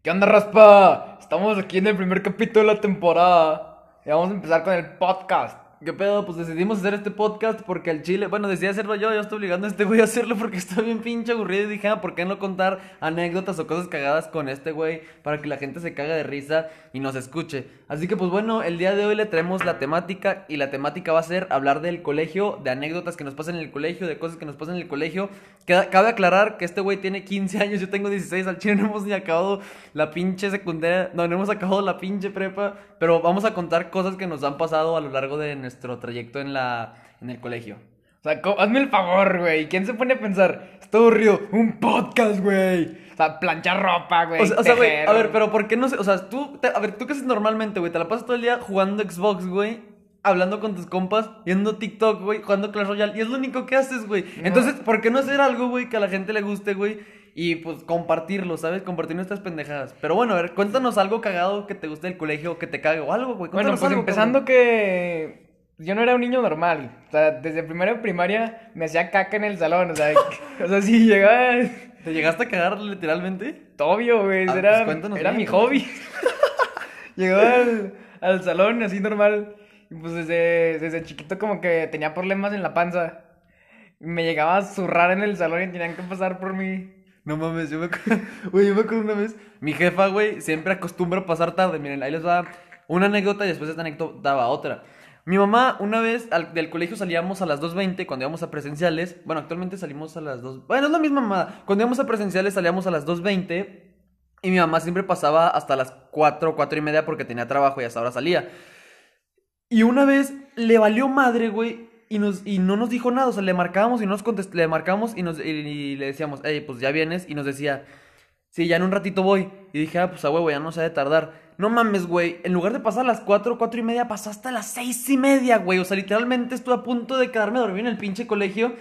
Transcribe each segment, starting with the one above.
¿Qué onda, raspa? Estamos aquí en el primer capítulo de la temporada. Y vamos a empezar con el podcast. ¿Qué pedo? Pues decidimos hacer este podcast porque al chile, bueno, decidí hacerlo yo, yo estoy obligando a este güey a hacerlo porque está bien pinche aburrido y dije, ah, ¿por qué no contar anécdotas o cosas cagadas con este güey para que la gente se caga de risa y nos escuche? Así que pues bueno, el día de hoy le traemos la temática y la temática va a ser hablar del colegio, de anécdotas que nos pasan en el colegio, de cosas que nos pasan en el colegio. Cabe aclarar que este güey tiene 15 años, yo tengo 16, al chile no hemos ni acabado la pinche secundaria, no, no hemos acabado la pinche prepa, pero vamos a contar cosas que nos han pasado a lo largo de nuestro trayecto en la en el colegio. O sea, hazme el favor, güey. ¿Quién se pone a pensar? Está aburrido. Un podcast, güey. O sea, planchar ropa, güey. O sea, o sea, güey, a ver, pero ¿por qué no sé? O sea, tú, te- a ver, ¿tú qué haces normalmente, güey? Te la pasas todo el día jugando Xbox, güey, hablando con tus compas, viendo TikTok, güey, jugando Clash Royale, y es lo único que haces, güey. Entonces, ¿por qué no hacer algo, güey, que a la gente le guste, güey? Y pues compartirlo, ¿sabes? Compartir nuestras pendejadas. Pero bueno, a ver, cuéntanos algo cagado que te guste del colegio, que te cague o algo, güey. Bueno, pues algo, empezando cabrón. que yo no era un niño normal. O sea, desde primero de primaria me hacía caca en el salón. O sea, o sea si llegaba. ¿Te llegaste a cagar literalmente? Obvio, güey. Ah, era pues era mi hobby. Llegaba al, al salón así normal. Y pues desde, desde chiquito como que tenía problemas en la panza. Me llegaba a zurrar en el salón y tenían que pasar por mí. No mames, yo me acuerdo, güey, yo me acuerdo una vez, mi jefa, güey, siempre acostumbra pasar tarde, miren, ahí les va una anécdota y después de esta anécdota va otra. Mi mamá, una vez del colegio salíamos a las 2.20 cuando íbamos a presenciales, bueno, actualmente salimos a las 2, bueno, es la misma mamá, cuando íbamos a presenciales salíamos a las 2.20 y mi mamá siempre pasaba hasta las 4, 4 y media porque tenía trabajo y hasta ahora salía. Y una vez le valió madre, güey, y, nos, y no nos dijo nada. O sea, le marcábamos y no nos le marcábamos y, nos, y, y le decíamos, hey, pues ya vienes. Y nos decía, sí, ya en un ratito voy. Y dije, ah, pues a huevo, ya no se ha de tardar. No mames, güey, en lugar de pasar a las 4, 4 y media, pasó hasta las 6 y media, güey. O sea, literalmente estuve a punto de quedarme dormido en el pinche colegio.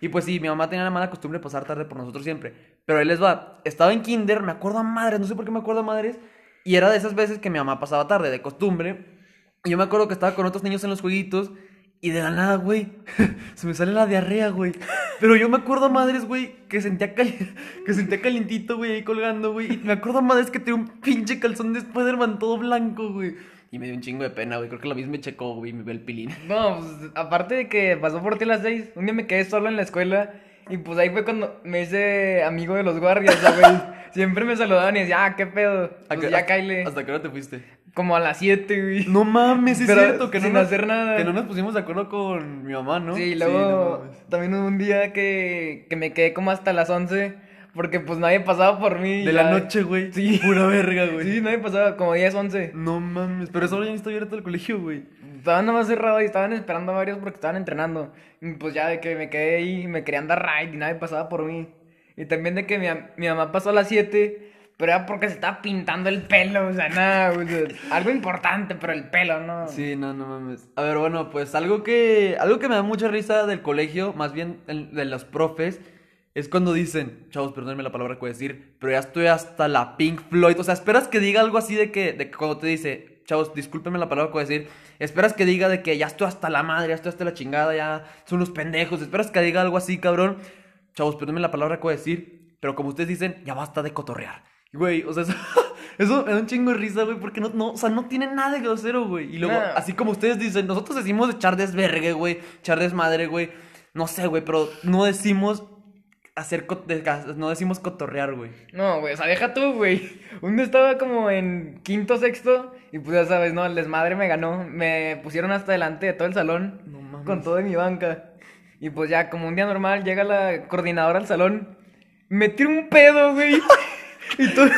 Y pues sí, mi mamá tenía la mala costumbre de pasar tarde por nosotros siempre. Pero ahí les va, estaba en kinder, me acuerdo a madres, no sé por qué me acuerdo a madres. Y era de esas veces que mi mamá pasaba tarde, de costumbre. Y yo me acuerdo que estaba con otros niños en los jueguitos y de la nada, güey, se me sale la diarrea, güey. Pero yo me acuerdo a madres, güey, que sentía, cali- que sentía calientito, güey, ahí colgando, güey. Y me acuerdo a madres que tenía un pinche calzón de Spider-Man todo blanco, güey. Y me dio un chingo de pena, güey. Creo que la misma me checó, güey, y me ve el pilín. No, pues aparte de que pasó por ti a las seis, un día me quedé solo en la escuela y pues ahí fue cuando me hice amigo de los guardias, güey. Siempre me saludaban y decía, ah, qué pedo. ¿A Pues ya cáile. ¿Hasta qué hora te fuiste? Como a las siete, güey. No mames, es Pero cierto, que no sin nos- hacer nada. Que no nos pusimos de acuerdo con mi mamá, ¿no? Sí, y no luego mames. también hubo un día que, que me quedé como hasta las 11 porque pues nadie pasaba por mí. de ya- la noche, güey. Sí. Pura verga, güey. Sí, nadie pasaba, como 10, 11. No mames, pero eso ya ni está abierto el colegio, güey. Estaban nomás cerrados y estaban esperando a varios porque estaban entrenando. Y pues ya de que me quedé ahí y me querían dar ride y nadie pasaba por mí. Y también de que mi, mi mamá pasó a las 7, pero era porque se estaba pintando el pelo, o sea, nada, o algo importante, pero el pelo, ¿no? Sí, no, no mames. A ver, bueno, pues algo que algo que me da mucha risa del colegio, más bien de los profes, es cuando dicen, chavos, perdónenme la palabra que voy a decir, pero ya estoy hasta la Pink Floyd. O sea, esperas que diga algo así de que, de que cuando te dice, chavos, discúlpenme la palabra que voy a decir, esperas que diga de que ya estoy hasta la madre, ya estoy hasta la chingada, ya son unos pendejos, esperas que diga algo así, cabrón. Chavos, perdónenme la palabra que voy a decir, pero como ustedes dicen, ya basta de cotorrear. Güey, o sea, eso, eso me da un chingo de risa, güey, porque no, no, o sea, no tiene nada de grosero, güey. Y luego, así como ustedes dicen, nosotros decimos echar desvergue, güey, echar desmadre, güey. No sé, güey, pero no decimos hacer, no decimos cotorrear, güey. No, güey, o sea, deja tú, güey. Un día estaba como en quinto, sexto, y pues ya sabes, no, el desmadre me ganó. Me pusieron hasta delante de todo el salón, No mames. con todo en mi banca. Y pues ya, como un día normal, llega la coordinadora al salón, me tira un pedo, güey. y todo,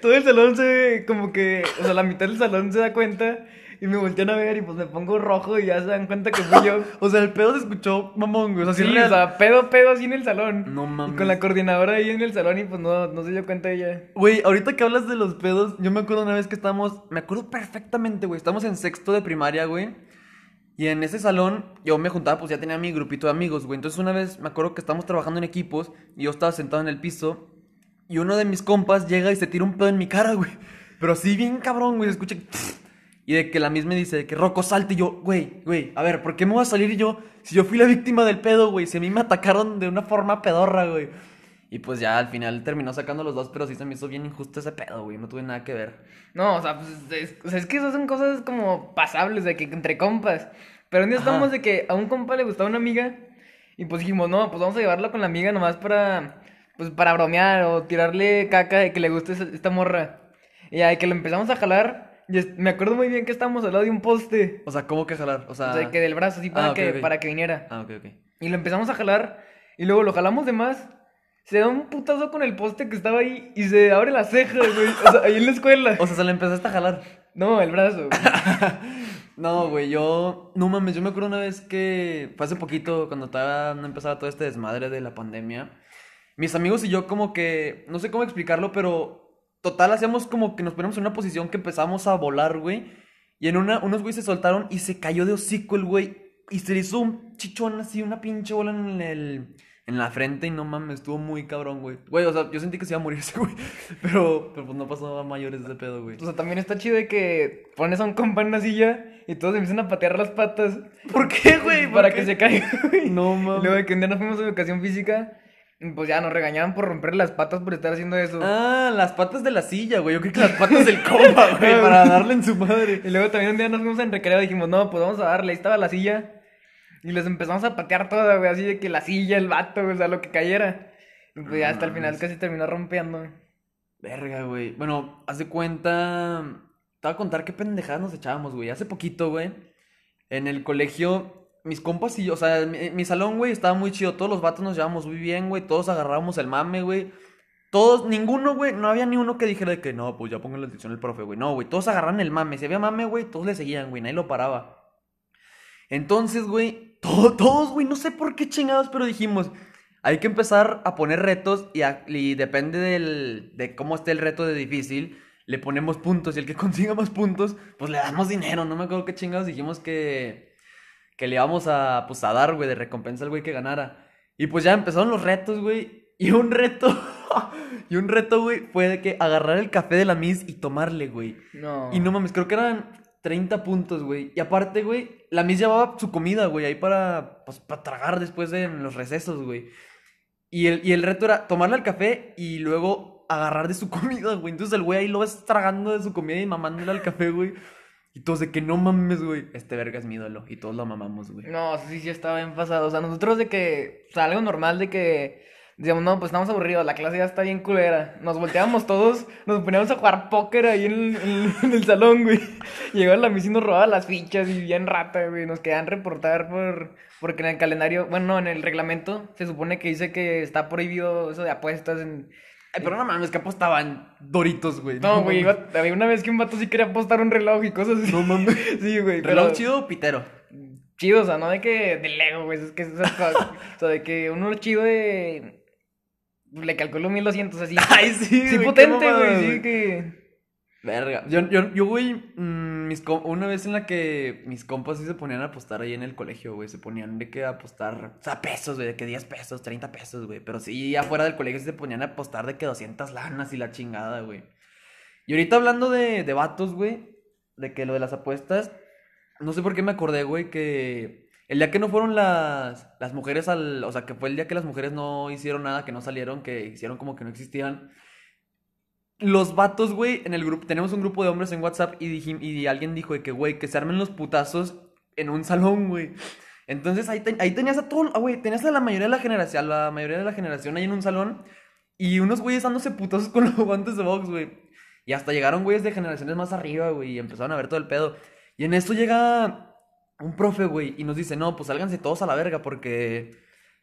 todo el salón se, como que, o sea, la mitad del salón se da cuenta. Y me voltean a ver y pues me pongo rojo y ya se dan cuenta que fui yo. O sea, el pedo se escuchó mamón, güey. O sea, sí, Sí, real. o sea, pedo, pedo así en el salón. No mames. Y con la coordinadora ahí en el salón y pues no, no se dio cuenta ella. Güey, ahorita que hablas de los pedos, yo me acuerdo una vez que estábamos, me acuerdo perfectamente, güey, estamos en sexto de primaria, güey. Y en ese salón yo me juntaba, pues ya tenía mi grupito de amigos, güey. Entonces una vez me acuerdo que estábamos trabajando en equipos y yo estaba sentado en el piso y uno de mis compas llega y se tira un pedo en mi cara, güey. Pero sí bien cabrón, güey, escucha. Y de que la misma dice de que Rocco salte y yo, güey, güey, a ver, ¿por qué me voy a salir yo si yo fui la víctima del pedo, güey? Si a mí me atacaron de una forma pedorra, güey. Y pues ya al final terminó sacando los dos, pero sí se me hizo bien injusto ese pedo, güey. No tuve nada que ver. No, o sea, pues, es, o sea, es que esas son cosas como pasables, de que entre compas. Pero un día Ajá. estamos de que a un compa le gustaba una amiga y pues dijimos, no, pues vamos a llevarla con la amiga nomás para, pues para bromear o tirarle caca de que le guste esa- esta morra. Y ya de que lo empezamos a jalar, y me acuerdo muy bien que estábamos al lado de un poste, O sea, ¿cómo que jalar? O sea. o sea, que del brazo así para, Ah, ok, que, ok. para que viniera. Ah, ok, ok. Y lo empezamos a jalar y luego lo jalamos de más. Se da un putazo con el poste que estaba ahí y se abre la ceja, güey. O sea, ahí en la escuela. O sea, se le empezaste a jalar. No, el brazo. No, güey, yo. No mames, yo me acuerdo una vez que. Fue hace poquito, cuando estaba no empezaba todo este desmadre de la pandemia. Mis amigos y yo, como que. No sé cómo explicarlo, pero. Total, hacíamos como que nos ponemos en una posición que empezamos a volar, güey. Y en una, unos güeyes se soltaron y se cayó de hocico el güey. Y se le hizo un chichón así, una pinche bola en el. En la frente y no mames, estuvo muy cabrón, güey. Güey, o sea, yo sentí que se iba a morir ese güey. Pero, pero pues no pasó a mayores ese pedo, güey. O sea, también está chido de que pones a un compa en una silla y todos empiezan a patear las patas. ¿Por qué, güey? ¿Por Para qué? que se caiga, güey. No mames. luego de que un día nos fuimos a educación física, pues ya nos regañaban por romper las patas por estar haciendo eso. Ah, las patas de la silla, güey. Yo creo que las patas del compa, güey, para darle en su madre. Y luego también un día nos fuimos en recreo y dijimos, no, pues vamos a darle. Ahí estaba la silla. Y les empezamos a patear toda, güey, así de que la silla, el vato, güey, o sea, lo que cayera. Y pues ya hasta el final casi terminó rompiendo. Verga, güey. Bueno, haz de cuenta. Te voy a contar qué pendejadas nos echábamos, güey. Hace poquito, güey. En el colegio, mis compas y yo, o sea, mi, salón, güey, estaba muy chido. Todos los vatos nos llevábamos muy bien, güey. Todos agarrábamos el mame, güey. Todos, ninguno, güey, no había ni uno que dijera de que no, pues ya pongan la atención el profe, güey. No, güey, todos agarraron el mame. Si había mame, güey, todos le seguían, güey, nadie lo paraba. Entonces, güey, to- todos, güey, no sé por qué chingados, pero dijimos, hay que empezar a poner retos y, y depende del, de cómo esté el reto de difícil, le ponemos puntos y el que consiga más puntos, pues le damos dinero. No me acuerdo qué chingados dijimos que, que le íbamos a, pues, a dar, güey, de recompensa al güey que ganara. Y pues ya empezaron los retos, güey. Y un reto, y un reto, güey, fue de que agarrar el café de la Miss y tomarle, güey. No. Y no mames, creo que eran 30 puntos, güey. Y aparte, güey, la Miss llevaba su comida, güey, ahí para, pues, para tragar después de en los recesos, güey. Y el, y el reto era tomarle el café y luego agarrar de su comida, güey. Entonces el güey ahí lo ves tragando de su comida y mamándole al café, güey. Y todos de que no mames, güey. Este verga es mi ídolo. Y todos lo mamamos, güey. No, sí, sí estaba bien pasado. O sea, nosotros de que, o sea, algo normal de que, decíamos, no, pues estamos aburridos, la clase ya está bien culera. Nos volteábamos todos, nos poníamos a jugar póker ahí en el, en- salón, güey. Llegaba la misa y nos robaba las fichas y bien rata, güey. Nos quedan reportar por, porque en el calendario, bueno, no, en el reglamento se supone que dice que está prohibido eso de apuestas en... Ay, pero no mames, que apostaban Doritos, güey. No, güey, había una vez que un vato sí quería apostar un reloj y cosas así. No mames. Sí, güey. Reloj pero- chido o pitero. chido, o sea, no de que de Lego, güey, es que esas cosas, o sea, de que uno chido de le calculo 1200 así. Ay, sí, sí potente, güey, sí que Verga. Yo, yo, yo güey, mm, mis una vez en la que mis compas sí se ponían a apostar ahí en el colegio, güey. Se ponían de que apostar, o sea, pesos, güey, de que 10 pesos, 30 pesos, güey. Pero sí, afuera del colegio sí se ponían a apostar de que 200 lanas y la chingada, güey. Y ahorita hablando de, de vatos, güey, de que lo de las apuestas, no sé por qué me acordé, güey, que el día que no fueron las, las mujeres al, o sea, que fue el día que las mujeres no hicieron nada, que no salieron, que hicieron como que no existían. Los vatos, güey, en el grupo, tenemos un grupo de hombres en WhatsApp y, dijim- y alguien dijo de que, güey, que se armen los putazos en un salón, güey. Entonces ahí, ahí tenías a todo, ah, güey, tenías a la mayoría de la generación, la mayoría de la generación ahí en un salón y unos güeyes dándose putazos con los guantes de box, güey. Y hasta llegaron güeyes de generaciones más arriba, güey, y empezaron a ver todo el pedo. Y en esto llega un profe, güey, y nos dice, no, pues sálganse todos a la verga porque,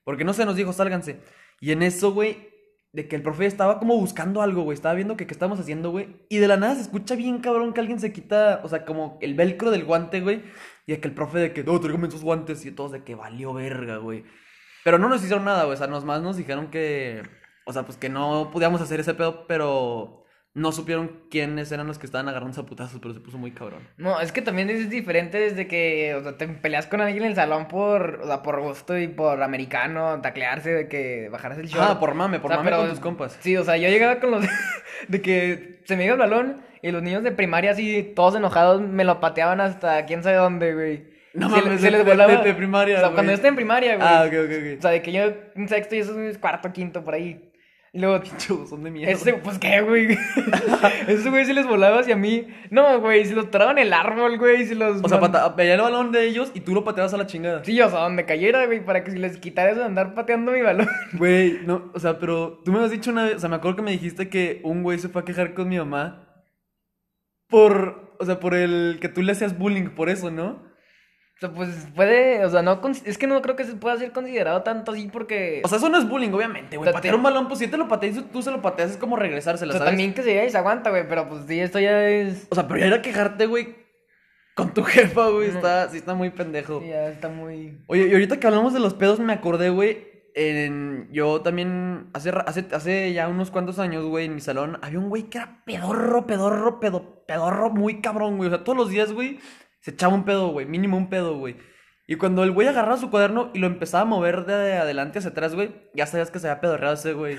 porque no sé, nos dijo, sálganse. Y en eso, güey, de que el profe estaba como buscando algo, güey. Estaba viendo que qué estamos haciendo, güey. Y de la nada se escucha bien cabrón que alguien se quita, o sea, como el velcro del guante, güey. Y de que el profe de que, no, tráigame esos guantes. Y todos de que valió verga, güey. Pero no nos hicieron nada, güey. O sea, nos más nos dijeron que, o sea, pues que no podíamos hacer ese pedo, pero no supieron quiénes eran los que estaban agarrando a putazos, pero se puso muy cabrón. No, es que también es diferente desde que, o sea, te peleas con alguien en el salón por, o sea, por gusto y por americano, taclearse, de que bajarse el short. Ah, por mame, por O sea, mame pero- con tus compas. Sí, o sea, yo llegaba con los de que se me iba el balón y los niños de primaria así, todos enojados, me lo pateaban hasta quién sabe dónde, güey. No Se- mames, se les volaba. de- de primaria, O sea, cuando yo estaba en primaria, güey. Ah, ok, ok, ok. O sea, de que yo en sexto y eso es cuarto, quinto, por ahí. Y luego, buzón de mierda. ese, pues qué, güey. Ese güey se les volaba hacia mí. No, güey, si los tiraban el árbol, güey, si los. O sea, veía el balón de ellos y tú lo pateabas a la chingada. Sí, o sea, donde cayera, güey, para que si les quitara eso de andar pateando mi balón. Güey, no, o sea, pero tú me has dicho una vez, o sea, me acuerdo que me dijiste que un güey se fue a quejar con mi mamá por, o sea, por el que tú le hacías bullying, por eso, ¿no? O sea, pues puede, o sea, no, es que no creo que se pueda ser considerado tanto así porque. O sea, eso no es bullying, obviamente, güey. Patear te- un balón, pues si te lo pateas y tú se lo pateas, es como regresársela, o sea, ¿sabes? también que se vea y se aguanta, güey, pero pues sí, esto ya es. O sea, pero ya era quejarte, güey, con tu jefa, güey, No. está, sí está muy pendejo. sí, ya está muy. Oye, y ahorita que hablamos de los pedos, me acordé, güey. En, yo también, hace, hace, hace ya unos cuantos años, güey, en mi salón, había un güey que era pedorro, pedorro, pedo, pedorro, muy cabrón, güey. O sea, todos los días, güey, se echaba un pedo, güey, mínimo un pedo, güey. Y cuando el güey agarraba su cuaderno y lo empezaba a mover de adelante hacia atrás, güey, ya sabías que se había pedorreado ese, güey.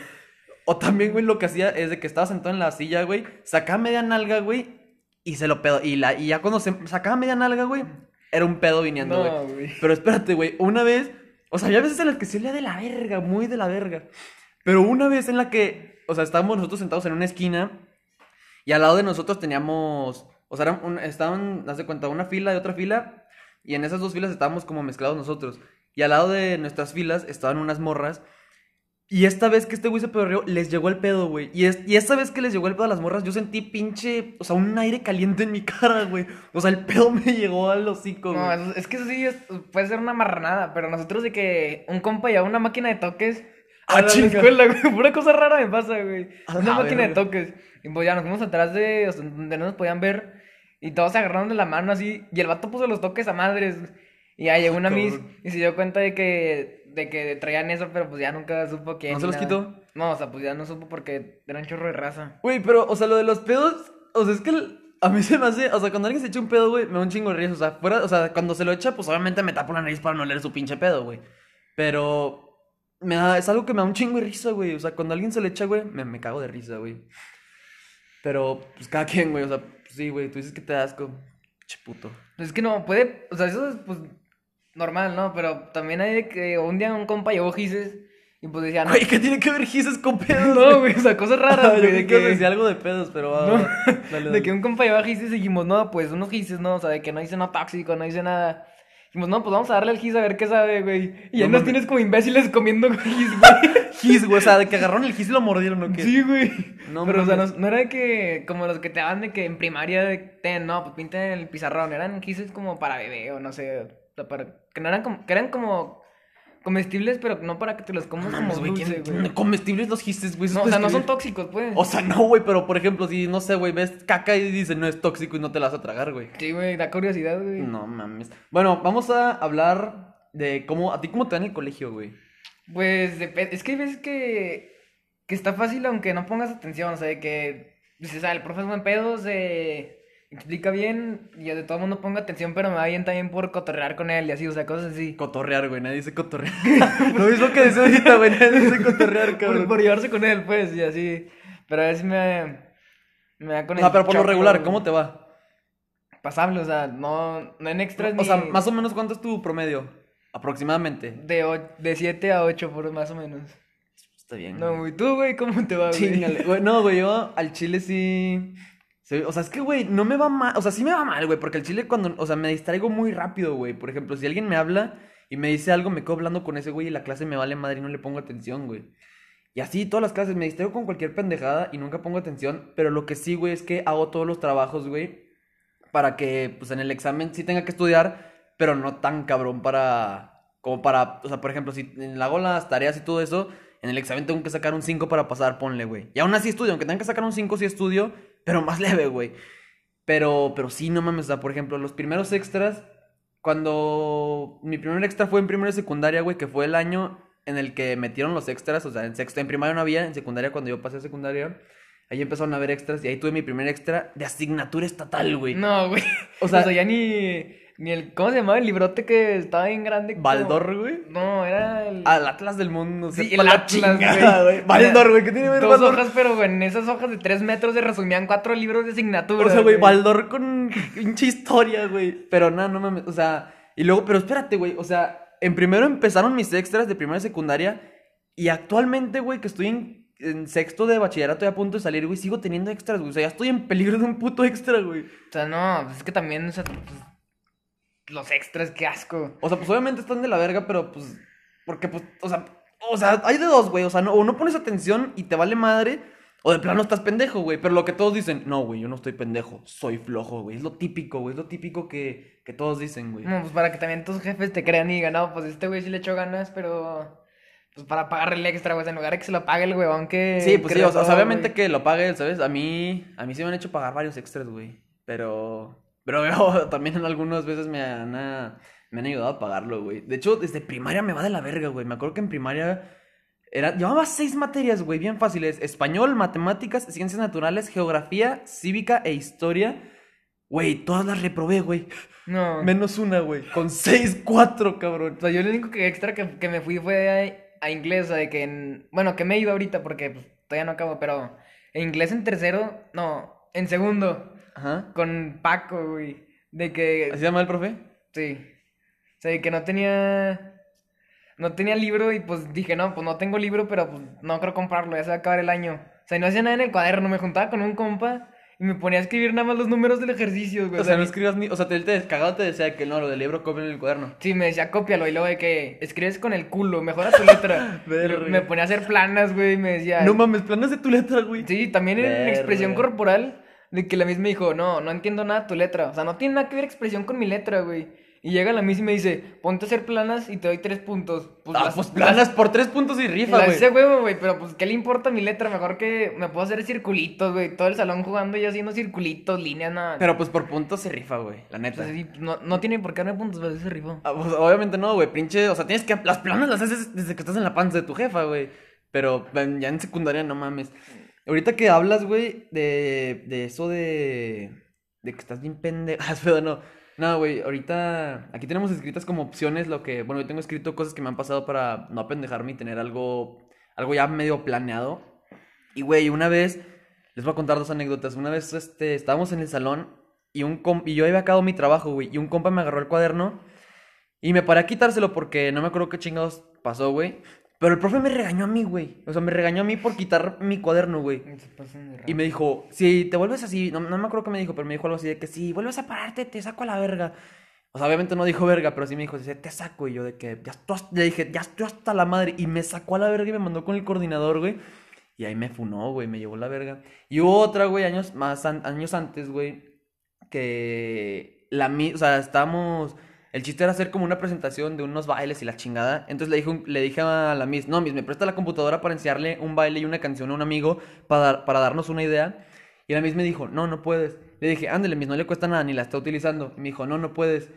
O también, güey, lo que hacía es de que estaba sentado en la silla, güey, sacaba media nalga, güey, y se lo pedo. Y, la, y ya cuando se sacaba media nalga, güey, era un pedo viniendo, güey. No. Pero espérate, güey, una vez, o sea, había veces en las que se olía de la verga, muy de la verga. Pero una vez en la que, o sea, estábamos nosotros sentados en una esquina y al lado de nosotros teníamos, o sea, eran un- estaban, haz de cuenta, una fila y otra fila y en esas dos filas estábamos como mezclados nosotros. Y al lado de nuestras filas estaban unas morras. Y esta vez que este güey se pedorreó, les llegó el pedo, güey. Y, es, y esta vez que les llegó el pedo a las morras, yo sentí pinche, o sea, un aire caliente en mi cara, güey. O sea, el pedo me llegó al hocico, No, güey. es, es que eso sí es- puede ser una marranada, pero nosotros de que un compa lleva una máquina de toques a la chinga. escuela, güey. Pura cosa rara me pasa, güey. Una máquina de toques. Y pues ya nos fuimos atrás de, o sea, donde no nos podían ver. Y todos se agarraron de la mano así. Y el vato puso los toques a madres. Y ya llegó una miss y se dio cuenta de que, de que traían eso, pero pues ya nunca supo quién. ¿No se los nada. quitó? No, o sea, pues ya no supo porque era un chorro de raza. Güey, pero, o sea, lo de los pedos, o sea, es que el- a mí se me hace, o sea, cuando alguien se echa un pedo, güey, me da un chingo de risa, o sea, fuera, o sea, cuando se lo echa, pues obviamente me tapo la nariz para no leer su pinche pedo, güey. Pero me da, es algo que me da un chingo de risa, güey, o sea, cuando alguien se le echa, güey, me, me cago de risa, güey. Pero, pues cada quien, güey, o sea, pues, sí, güey, tú dices que te da asco, pinche puto. Pues es que no, puede, o sea, eso es pues normal, ¿no? Pero también hay de que un día un compa llevó gises y pues decía, no, Güey, ¿qué tiene que ver gises con pedos? no, güey, o sea, cosas raras, güey, de que decía algo de pedos, pero ah, No, dale, de que un compa llevaba gises y dijimos, no, pues unos gises, no, o sea, de que no dice nada tóxico, no dice nada. Dijimos, no, pues vamos a darle al gis a ver qué sabe, güey. Y ya No nos tienes como imbéciles comiendo gis, güey. Gis, güey, o sea, de que agarraron el gis y lo mordieron, ¿o qué? Sí, güey. No Pero, o sea, no, era de que, como los que te daban de que en primaria, de, ten, no, pues pinten el pizarrón. Eran gises como para bebé o no sé. O sea, para, que no eran como, que eran como comestibles, pero no para que te los comas como Mames, güey, dulce, ¿quién- güey. comestibles los gises, güey. No, o sea, no son tóxicos, pues. O sea, no, güey, pero por ejemplo, si no sé, güey, ves caca y dicen no es tóxico y no te la vas a tragar, güey. Sí, güey, da curiosidad, güey. No mames. Bueno, vamos a hablar de cómo, a ti cómo te va en el colegio, güey. Pues es que hay veces que, que está fácil aunque no pongas atención, o sea, de que dices, ah, el profe es buen pedo, se explica bien y de todo el mundo pongo atención, pero me va bien también por cotorrear con él y así, o sea, cosas así. Cotorrear, güey, nadie dice cotorrear. Lo mismo que decía ahorita, güey, nadie dice cotorrear, Por, cabrón. por llevarse con él, pues, y así. Pero a veces me, me da con O sea, el pero por lo regular, ¿cómo te va? Pasable, o sea, no, no en extras O sea, ni más o menos, ¿cuánto es tu promedio? Aproximadamente. de, o- de 7 a 8, por más o menos. Está bien. No, güey, ¿tú, güey, cómo te va, güey? Chingale, güey. No, güey, yo al chile sí. O sea, es que, güey, no me va mal. O sea, sí me va mal, güey, porque al chile cuando. O sea, me distraigo muy rápido, güey. Por ejemplo, si alguien me habla y me dice algo, me quedo hablando con ese güey y la clase me vale madre y no le pongo atención, güey. Y así todas las clases me distraigo con cualquier pendejada y nunca pongo atención. Pero lo que sí, güey, es que hago todos los trabajos, güey. Para que, pues en el examen sí tenga que estudiar, pero no tan cabrón para. Como para. O sea, por ejemplo, si hago las tareas y todo eso. En el examen tengo que sacar un 5 para pasar, ponle, güey. Y aún así estudio, aunque tenga que sacar un 5 sí estudio, pero más leve, güey. Pero, pero sí, no mames, o sea, por ejemplo, los primeros extras, cuando mi primer extra fue en primera y secundaria, güey, que fue el año en el que metieron los extras, o sea, en sexto, en primaria no había, en secundaria cuando yo pasé a secundaria, ahí empezaron a haber extras y ahí tuve mi primer extra de asignatura estatal, güey. No, güey. O O sea- sea, ya ni, ni el. ¿Cómo se llamaba el librote que estaba bien grande? Baldor, güey. No, era el. Al Atlas del mundo, Sí, el la Atlas, chingada, güey. güey. Baldor, güey, ¿qué tiene ver Dos hojas, pero en esas hojas de tres metros se resumían cuatro libros de asignatura. O sea, güey, Baldor con pinche historia, güey. Pero nada, no mames. O sea, y luego, pero espérate, güey. O sea, en primero empezaron mis extras de primera y secundaria. Y actualmente, güey, que estoy en en sexto de bachillerato y a punto de salir, güey, sigo teniendo extras, güey. O sea, ya estoy en peligro de un puto extra, güey. O sea, no, pues es que también, o sea, pues, los extras, qué asco. O sea, pues obviamente están de la verga, pero pues. Porque, pues, o sea, o sea, hay de dos, güey. O sea, no, o no pones atención y te vale madre. O de plano estás pendejo, güey. Pero lo que todos dicen, no, güey, yo no estoy pendejo, soy flojo, güey. Es lo típico, güey. Es lo típico que, que todos dicen, güey. No, pues para que también tus jefes te crean y digan, no, pues este güey sí le echó ganas, pero. Pues para pagarle el extra, güey, en lugar de que se lo pague el huevón que. Sí, pues sí, o sea, todo, obviamente güey. que lo pague, ¿sabes? A mí, a mí sí me han hecho pagar varios extras, güey. Pero, pero veo, también en algunas veces me han, ah, me han ayudado a pagarlo, güey. De hecho, desde primaria me va de la verga, güey. Me acuerdo que en primaria era, llevaba seis materias, güey, bien fáciles. Español, matemáticas, ciencias naturales, geografía, cívica e historia. Güey, todas las reprobé, güey. No. Menos una, güey. Con seis, cuatro, cabrón. O sea, yo lo único que extra que, que me fui fue a, a inglés, o sea, de que en... Bueno, que me he ido ahorita porque pues, todavía no acabo, pero en inglés en tercero, no, en segundo, Ajá. con Paco, güey. De que... ¿Así se llama el profe? Sí. O sea, de que no tenía... No tenía libro y pues dije, no, pues no tengo libro, pero pues no creo comprarlo, ya se va a acabar el año. O sea, y no hacía nada en el cuaderno, me juntaba con un compa y me ponía a escribir nada más los números del ejercicio, güey. O sea, no escribas ni. O sea, te, te cagado te decía que no, lo del libro copia en el cuaderno. Sí, me decía, cópialo, y luego de que escribes con el culo, mejora tu letra. Verga. me ponía a hacer planas, güey, y me decía... No mames, planas de tu letra, güey. Sí, también en Verga. expresión corporal, de que la misma dijo, no, no entiendo nada tu letra. O sea, no tiene nada que ver expresión con mi letra, güey. Y llega la misma y me dice, ponte a hacer planas y te doy tres puntos. Pues ah, las- pues planas por tres puntos y rifa, güey. hice huevo, güey, pero pues, ¿qué le importa mi letra? Mejor que me puedo hacer circulitos, güey. Todo el salón jugando y haciendo circulitos, líneas, nada. Pero pues por puntos se rifa, güey. La neta. Pues, sí, no, no tiene por qué darme puntos, pero se rifó. Ah, pues, obviamente no, güey. Pinche. O sea, tienes que. Las planas las haces desde que estás en la panza de tu jefa, güey. Pero ya en secundaria no mames. Ahorita que hablas, güey, de, de eso de. De que estás bien pendejo. Ah, espera, no. No, güey, ahorita. Aquí tenemos escritas como opciones lo que. Bueno, yo tengo escrito cosas que me han pasado para no apendejarme y tener algo. Algo ya medio planeado. Y, güey, una vez. Les voy a contar dos anécdotas. Una vez, este, estábamos en el salón y un y yo había acabado mi trabajo, güey. Y un compa me agarró el cuaderno y me paré a quitárselo porque no me acuerdo qué chingados pasó, güey. Pero el profe me regañó a mí, güey. O sea, me regañó a mí por quitar mi cuaderno, güey. Y me dijo, si te vuelves así, no, no me acuerdo qué me dijo, pero me dijo algo así de que si vuelves a pararte, te saco a la verga. O sea, obviamente no dijo verga, pero sí me dijo, te saco. Y yo de que, ya estoy, le dije, ya estoy hasta la madre. Y me sacó a la verga y me mandó con el coordinador, güey. Y ahí me funó, güey, me llevó la verga. Y hubo otra, güey, años más, an- años antes, güey, que la mi, o sea, estábamos, el chiste era hacer como una presentación de unos bailes y la chingada. Entonces le dije, un- le dije a la Miss, no, Miss, me presta la computadora para enseñarle un baile y una canción a un amigo para, dar- para darnos una idea. Y la Miss me dijo, no, no puedes. Le dije, ándale, Miss, no le cuesta nada, ni la está utilizando. Y me dijo, no, no puedes.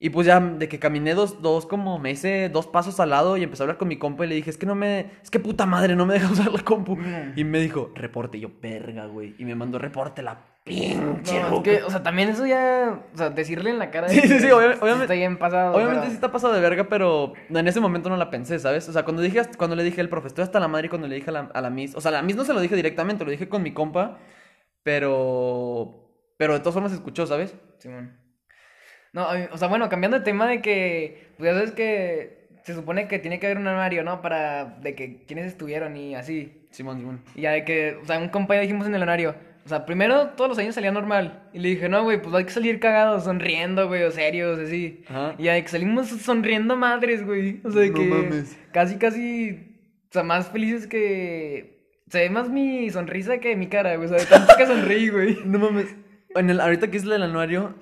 Y pues ya de que caminé dos, dos como me hice dos pasos al lado y empecé a hablar con mi compa y le dije, es que no me, es que puta madre, no me deja usar la compu. Y me dijo, reporte, Y yo, verga, güey. Y me mandó reporte la pinche No, es que, o sea, también eso ya, o sea, decirle en la cara. de Sí, sí, que sí, obvia- obviamente- Está bien pasado. Obviamente pero- sí está pasado de verga, pero en ese momento no la pensé, ¿sabes? O sea, cuando dije, cuando le dije al profe, estoy hasta la madre y cuando le dije a la, a la Miss, o sea, la Miss no se lo dije directamente, lo dije con mi compa, pero, pero de todas formas se escuchó, ¿sabes? Simón. No, o sea, bueno, cambiando de tema de que, pues ya sabes que se supone que tiene que haber un armario, ¿no? Para, de que quienes estuvieron y así. Simón, Simón. Y ya de que, o sea, un compa y yo dijimos en el armario, o sea, primero todos los años salía normal. Y le dije, no, güey, pues hay que salir cagados, sonriendo, güey, o serios, así. Ajá. Y ya que salimos sonriendo madres, güey. O sea, No que mames. casi, casi, o sea, más felices que... Se ve más mi sonrisa que mi cara, güey. O sea, de tanto que sonreí, güey. No mames. En el, ahorita que es el anuario,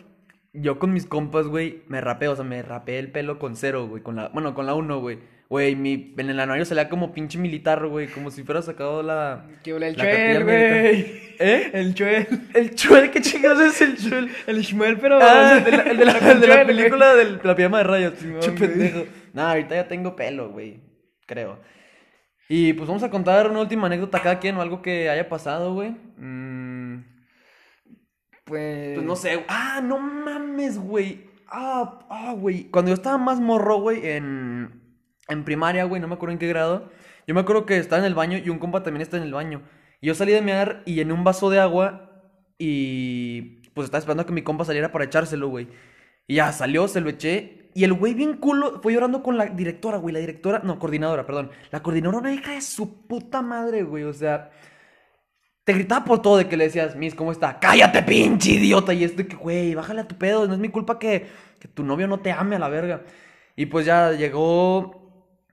yo con mis compas, güey, me rapé, o sea, me rapé el pelo con cero, güey, con la, bueno, con la uno, güey. Güey, mi, en el anuario salía como pinche militar, güey, como si fuera sacado la... Huele el chuel, güey. ¿Eh? El chuel. El chuel, ¿qué chingados es el chuel? El shmuel, pero... Ah, el de la, el de la- el de la Chuel, güey. película del- de la pijama de rayos. Che pendejo. Nah, ahorita ya tengo pelo, güey. Creo. Y pues vamos a contar una última anécdota cada quien o algo que haya pasado, güey. Mm, Pues... pues no sé. Ah, no mames, güey. Ah, ah, güey. Cuando yo estaba más morro, güey, en, en primaria, güey, no me acuerdo en qué grado. Yo me acuerdo que estaba en el baño y un compa también está en el baño. Y yo salí de mear y en un vaso de agua y pues estaba esperando a que mi compa saliera para echárselo, güey. Y ya salió, se lo eché. Y el güey bien culo fue llorando con la directora, güey. La directora, no, coordinadora, perdón. La coordinadora, una hija de su puta madre, güey. O sea, te gritaba por todo de que le decías, Miss, ¿cómo está? Cállate, pinche idiota. Y es que, güey, bájale a tu pedo. No es mi culpa que, que tu novio no te ame a la verga. Y pues ya llegó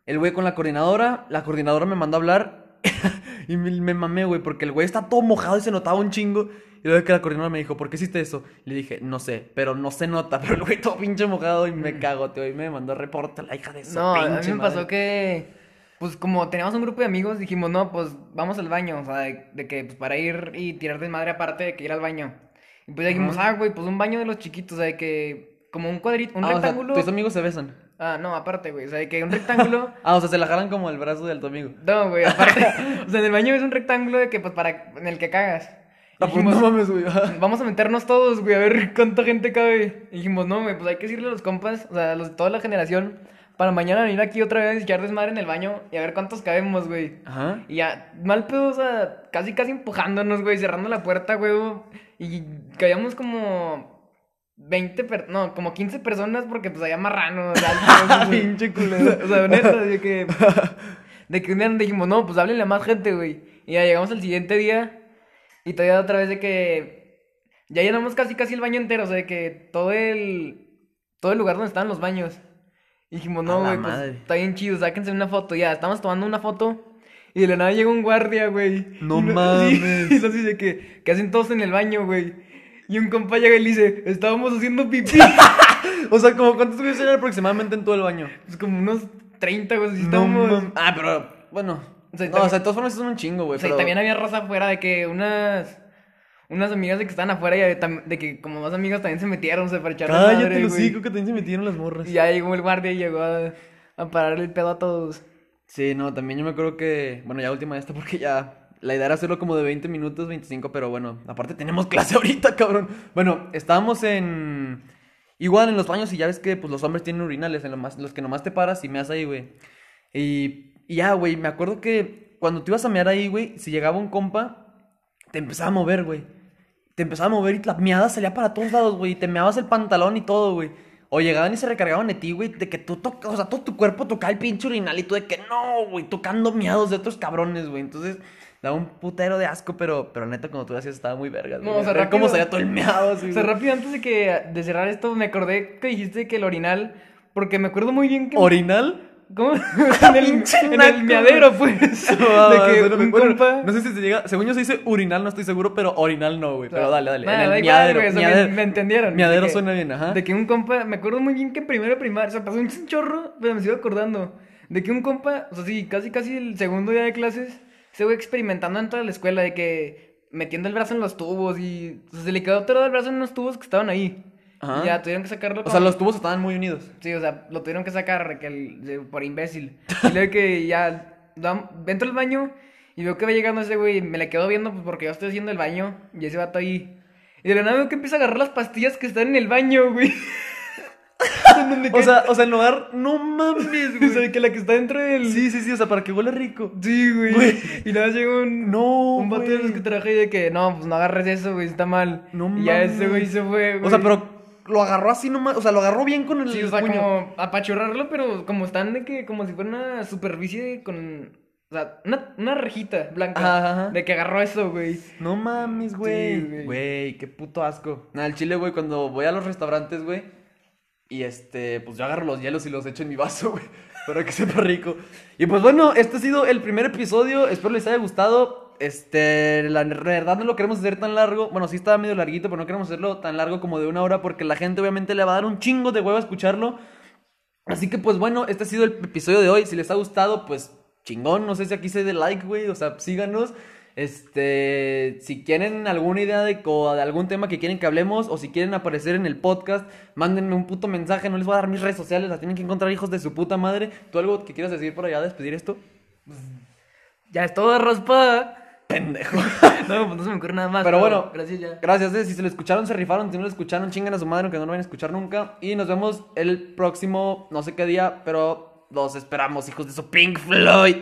el güey con la coordinadora. La coordinadora me mandó a hablar. y me, me mamé, güey, porque el güey está todo mojado y se notaba un chingo. Y luego que la coordinadora me dijo, ¿por qué hiciste eso? Le dije, no sé, pero no se nota. Pero el güey todo pinche mojado y me cago, tío. Y me mandó reporte a la hija de su No, a mí pinche me madre. pasó que, pues como teníamos un grupo de amigos, dijimos, no, pues vamos al baño, o sea, de, de que, pues para ir y tirar desmadre aparte de que ir al baño. Y pues dijimos, ah, güey, pues un baño de los chiquitos, o sea, de que, como un cuadrito, un Ah, o sea, rectángulo. tus amigos se besan. Ah, no, aparte, güey, o sea, que un rectángulo. Ah, o sea, se la jalan como el brazo del tu amigo. No, güey, aparte, o sea, en el baño es un rectángulo de que, pues, para, en el que cagas. Ah, pues, Dijimos, no mames, güey. vamos a meternos todos, güey, a ver cuánta gente cabe. Y dijimos, no, güey, pues hay que decirle a los compas, o sea, a los de toda la generación, para mañana venir aquí otra vez y echar desmadre en el baño y a ver cuántos cabemos, güey. Ajá. Y ya, mal pedo, o sea, casi casi empujándonos, güey, cerrando la puerta, güey. Y cabíamos como 20, per- no, como 15 personas porque pues había marranos, altos, güey. Pinche culero. O sea, neta, de que. De que un día dijimos, no, pues háblenle a más gente, güey. Y ya llegamos al siguiente día. Y todavía otra vez de que. Ya llenamos casi casi el baño entero. O sea, de que todo el. Todo el lugar donde estaban los baños. Y dijimos, no, güey, pues está bien chido, sáquense una foto. Ya, estamos tomando una foto. Y de la nada llega un guardia, güey. No Y mames. Y nos dice que, que hacen todos en el baño, güey. Y un compa llega y le dice, estábamos haciendo pipí. O sea, como cuántos güeyes eran aproximadamente en todo el baño. pues como unos 30, güey. así No estábamos. Ah, pero bueno. O sea, no, también- o sea, de todas formas es un chingo, güey. O sea, y pero- también había raza afuera de que unas. Unas amigas de que estaban afuera y de, de que como más amigas también se metieron, se para echar Cállate, desmadre, los güey. hijos que también se metieron las morras. Y ya llegó el guardia y llegó a, a pararle el pedo a todos. Sí, no, también yo me acuerdo que. Bueno, ya última esta porque ya. La idea era hacerlo como de 20 minutos, 25, pero bueno, aparte tenemos clase ahorita, cabrón. Bueno, estábamos en. Igual en los baños y ya ves que pues los hombres tienen urinales, los que nomás te paras y meas ahí, güey. Y, y ya, güey, me acuerdo que cuando te ibas a mear ahí, güey, si llegaba un compa, te empezaba a mover, güey. Te empezaba a mover y la meada salía para todos lados, güey. Te meabas el pantalón y todo, güey. O llegaban y se recargaban de ti, güey, de que tú tocas, o sea, todo tu cuerpo tocaba el pinche urinal y tú de que no, güey, tocando miados de otros cabrones, güey. Entonces, daba un putero de asco, pero, pero neta, cuando tú hacías estaba muy vergas, No, o sea, cómo rápido- salía todo el meado, O sea, rápido, antes de que de cerrar esto, me acordé que dijiste que el orinal. Porque me acuerdo muy bien que. ¿Orinal? ¿Cómo? en el, Pinche en el miadero, pues. No, de que un bueno, compa. No sé si se llega. Según yo se dice urinal, no estoy seguro, pero orinal no, güey. Pero dale, dale. Nah, en el da igual, miadero. me, me entendieron. miadero que- suena bien, ajá. De que un compa, me acuerdo muy bien que primero primaria, o sea, pasó un chorro, pero me sigo acordando. De que un compa, o sea, sí, casi casi el segundo día de clases, se fue experimentando en toda la escuela, de que metiendo el brazo en los tubos y o sea, se le quedó todo el brazo en unos tubos que estaban ahí. Ajá. Y ya tuvieron que sacarlo. O sea, los tubos estaban muy unidos. Sí, o sea, lo tuvieron que sacar que el- de- por imbécil. Y luego que ya entro al baño y veo que va llegando ese güey. y Me le quedo viendo pues, porque yo estoy haciendo el baño y ese vato ahí. Y de la nada veo que empieza a agarrar las pastillas que están en el baño, güey. O sea, o sea, en lugar. No mames, o sea, güey. que la que está dentro del. Sí, sí, sí, o sea, para que huele rico. Sí, güey. Güey. Y nada más llega un. No, Un vato de los güey. que traje y de que no, pues no agarres eso, güey, está mal. No y ya mames. ese güey se fue, güey. O sea, pero lo agarró así nomás. O sea, lo agarró bien con el Sí, o sea, puño. como apachurrarlo, pero como están de que, como si fuera una superficie con, o sea, una, una rejita blanca. Ajá, ajá. De que agarró eso, güey. No mames, Sí, güey. güey. Güey, qué puto asco. Nada, el chile, güey, cuando voy a los restaurantes, güey. Y este, pues yo agarro los hielos y los echo en mi vaso, güey. Para que sepa rico. Y pues bueno, este ha sido el primer episodio. Espero les haya gustado. Este, la verdad no lo queremos hacer tan largo. Bueno, sí estaba medio larguito, pero no queremos hacerlo tan largo como de una hora. Porque la gente obviamente le va a dar un chingo de huevo a escucharlo. Así que pues bueno, este ha sido el episodio de hoy. Si les ha gustado, pues chingón. No sé si aquí se dé like, güey. O sea, síganos. Este, si quieren alguna idea de, de algún tema que quieren que hablemos o si quieren aparecer en el podcast, mándenme un puto mensaje. No les voy a dar mis redes sociales, las tienen que encontrar hijos de su puta madre. ¿Tú algo que quieras decir por allá, despedir esto? Ya es todo raspada. Pendejo. No, pues no se me ocurre nada más. Pero bueno, Gracias ya. Gracias, eh. si se lo escucharon, se rifaron. Si no lo escucharon, chingan a su madre, aunque no lo vayan a escuchar nunca. Y nos vemos el próximo, no sé qué día, pero los esperamos, hijos de su Pink Floyd.